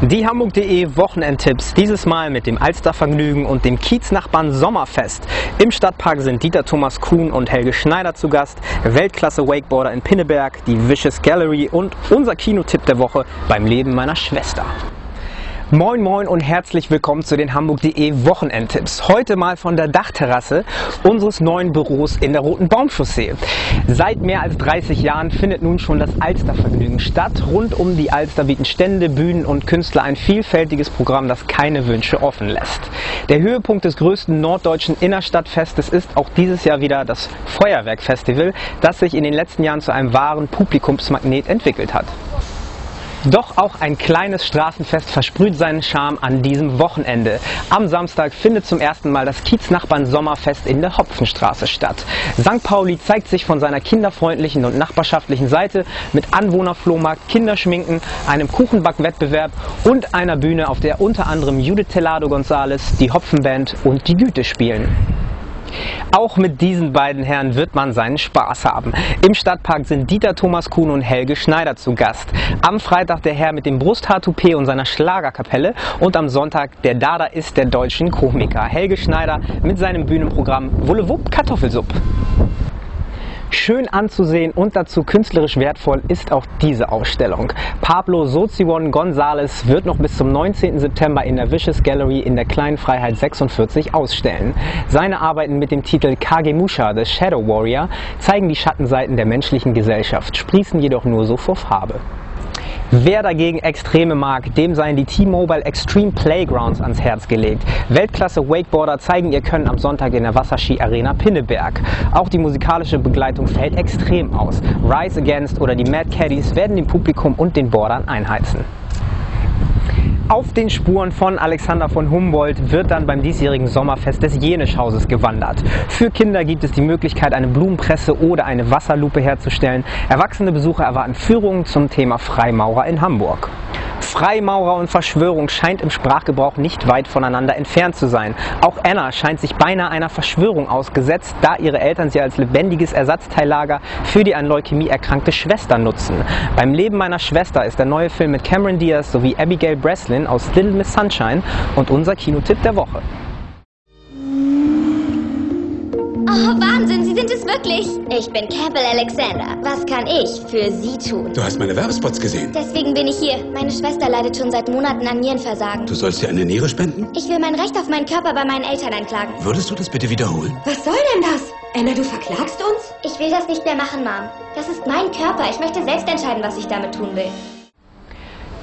Die Hamburg.de Wochenendtipps, dieses Mal mit dem Alstervergnügen und dem Kieznachbarn Sommerfest. Im Stadtpark sind Dieter Thomas Kuhn und Helge Schneider zu Gast, Weltklasse Wakeboarder in Pinneberg, die Vicious Gallery und unser Kinotipp der Woche beim Leben meiner Schwester. Moin Moin und herzlich willkommen zu den Hamburg.de Wochenendtipps. Heute mal von der Dachterrasse unseres neuen Büros in der Roten Baumchaussee. Seit mehr als 30 Jahren findet nun schon das Alstervergnügen statt. Rund um die Alster bieten Stände, Bühnen und Künstler ein vielfältiges Programm, das keine Wünsche offen lässt. Der Höhepunkt des größten norddeutschen Innerstadtfestes ist auch dieses Jahr wieder das Feuerwerkfestival, das sich in den letzten Jahren zu einem wahren Publikumsmagnet entwickelt hat. Doch auch ein kleines Straßenfest versprüht seinen Charme an diesem Wochenende. Am Samstag findet zum ersten Mal das Kieznachbarn Sommerfest in der Hopfenstraße statt. St. Pauli zeigt sich von seiner kinderfreundlichen und nachbarschaftlichen Seite mit Anwohnerflohmarkt, Kinderschminken, einem Kuchenbackwettbewerb und einer Bühne, auf der unter anderem Judith Telado González, die Hopfenband und die Güte spielen. Auch mit diesen beiden Herren wird man seinen Spaß haben. Im Stadtpark sind Dieter Thomas Kuhn und Helge Schneider zu Gast. Am Freitag der Herr mit dem Brusthaar-Toupet und seiner Schlagerkapelle und am Sonntag der Dada ist der deutschen Komiker Helge Schneider mit seinem Bühnenprogramm Wullewupp Kartoffelsupp. Schön anzusehen und dazu künstlerisch wertvoll ist auch diese Ausstellung. Pablo Soziwon González wird noch bis zum 19. September in der Vicious Gallery in der Kleinen Freiheit 46 ausstellen. Seine Arbeiten mit dem Titel Kagemusha, The Shadow Warrior, zeigen die Schattenseiten der menschlichen Gesellschaft, sprießen jedoch nur so vor Farbe. Wer dagegen Extreme mag, dem seien die T-Mobile Extreme Playgrounds ans Herz gelegt. Weltklasse Wakeboarder zeigen ihr Können am Sonntag in der Wasserski Arena Pinneberg. Auch die musikalische Begleitung fällt extrem aus. Rise Against oder die Mad Caddies werden dem Publikum und den Boardern einheizen. Auf den Spuren von Alexander von Humboldt wird dann beim diesjährigen Sommerfest des Jenischhauses gewandert. Für Kinder gibt es die Möglichkeit, eine Blumenpresse oder eine Wasserlupe herzustellen. Erwachsene Besucher erwarten Führungen zum Thema Freimaurer in Hamburg. Freimaurer und Verschwörung scheint im Sprachgebrauch nicht weit voneinander entfernt zu sein. Auch Anna scheint sich beinahe einer Verschwörung ausgesetzt, da ihre Eltern sie als lebendiges Ersatzteillager für die an Leukämie erkrankte Schwester nutzen. Beim Leben meiner Schwester ist der neue Film mit Cameron Diaz sowie Abigail Breslin aus Little Miss Sunshine und unser Kinotipp der Woche. Oh, Wahnsinn, Sie sind es wirklich. Ich bin Campbell Alexander. Was kann ich für Sie tun? Du hast meine Werbespots gesehen. Deswegen bin ich hier. Meine Schwester leidet schon seit Monaten an Nierenversagen. Du sollst dir eine Niere spenden? Ich will mein Recht auf meinen Körper bei meinen Eltern einklagen. Würdest du das bitte wiederholen? Was soll denn das? Anna, du verklagst uns? Ich will das nicht mehr machen, Mom. Das ist mein Körper. Ich möchte selbst entscheiden, was ich damit tun will.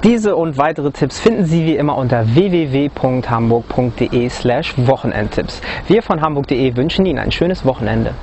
Diese und weitere Tipps finden Sie wie immer unter www.hamburg.de slash Wochenendtipps. Wir von hamburg.de wünschen Ihnen ein schönes Wochenende.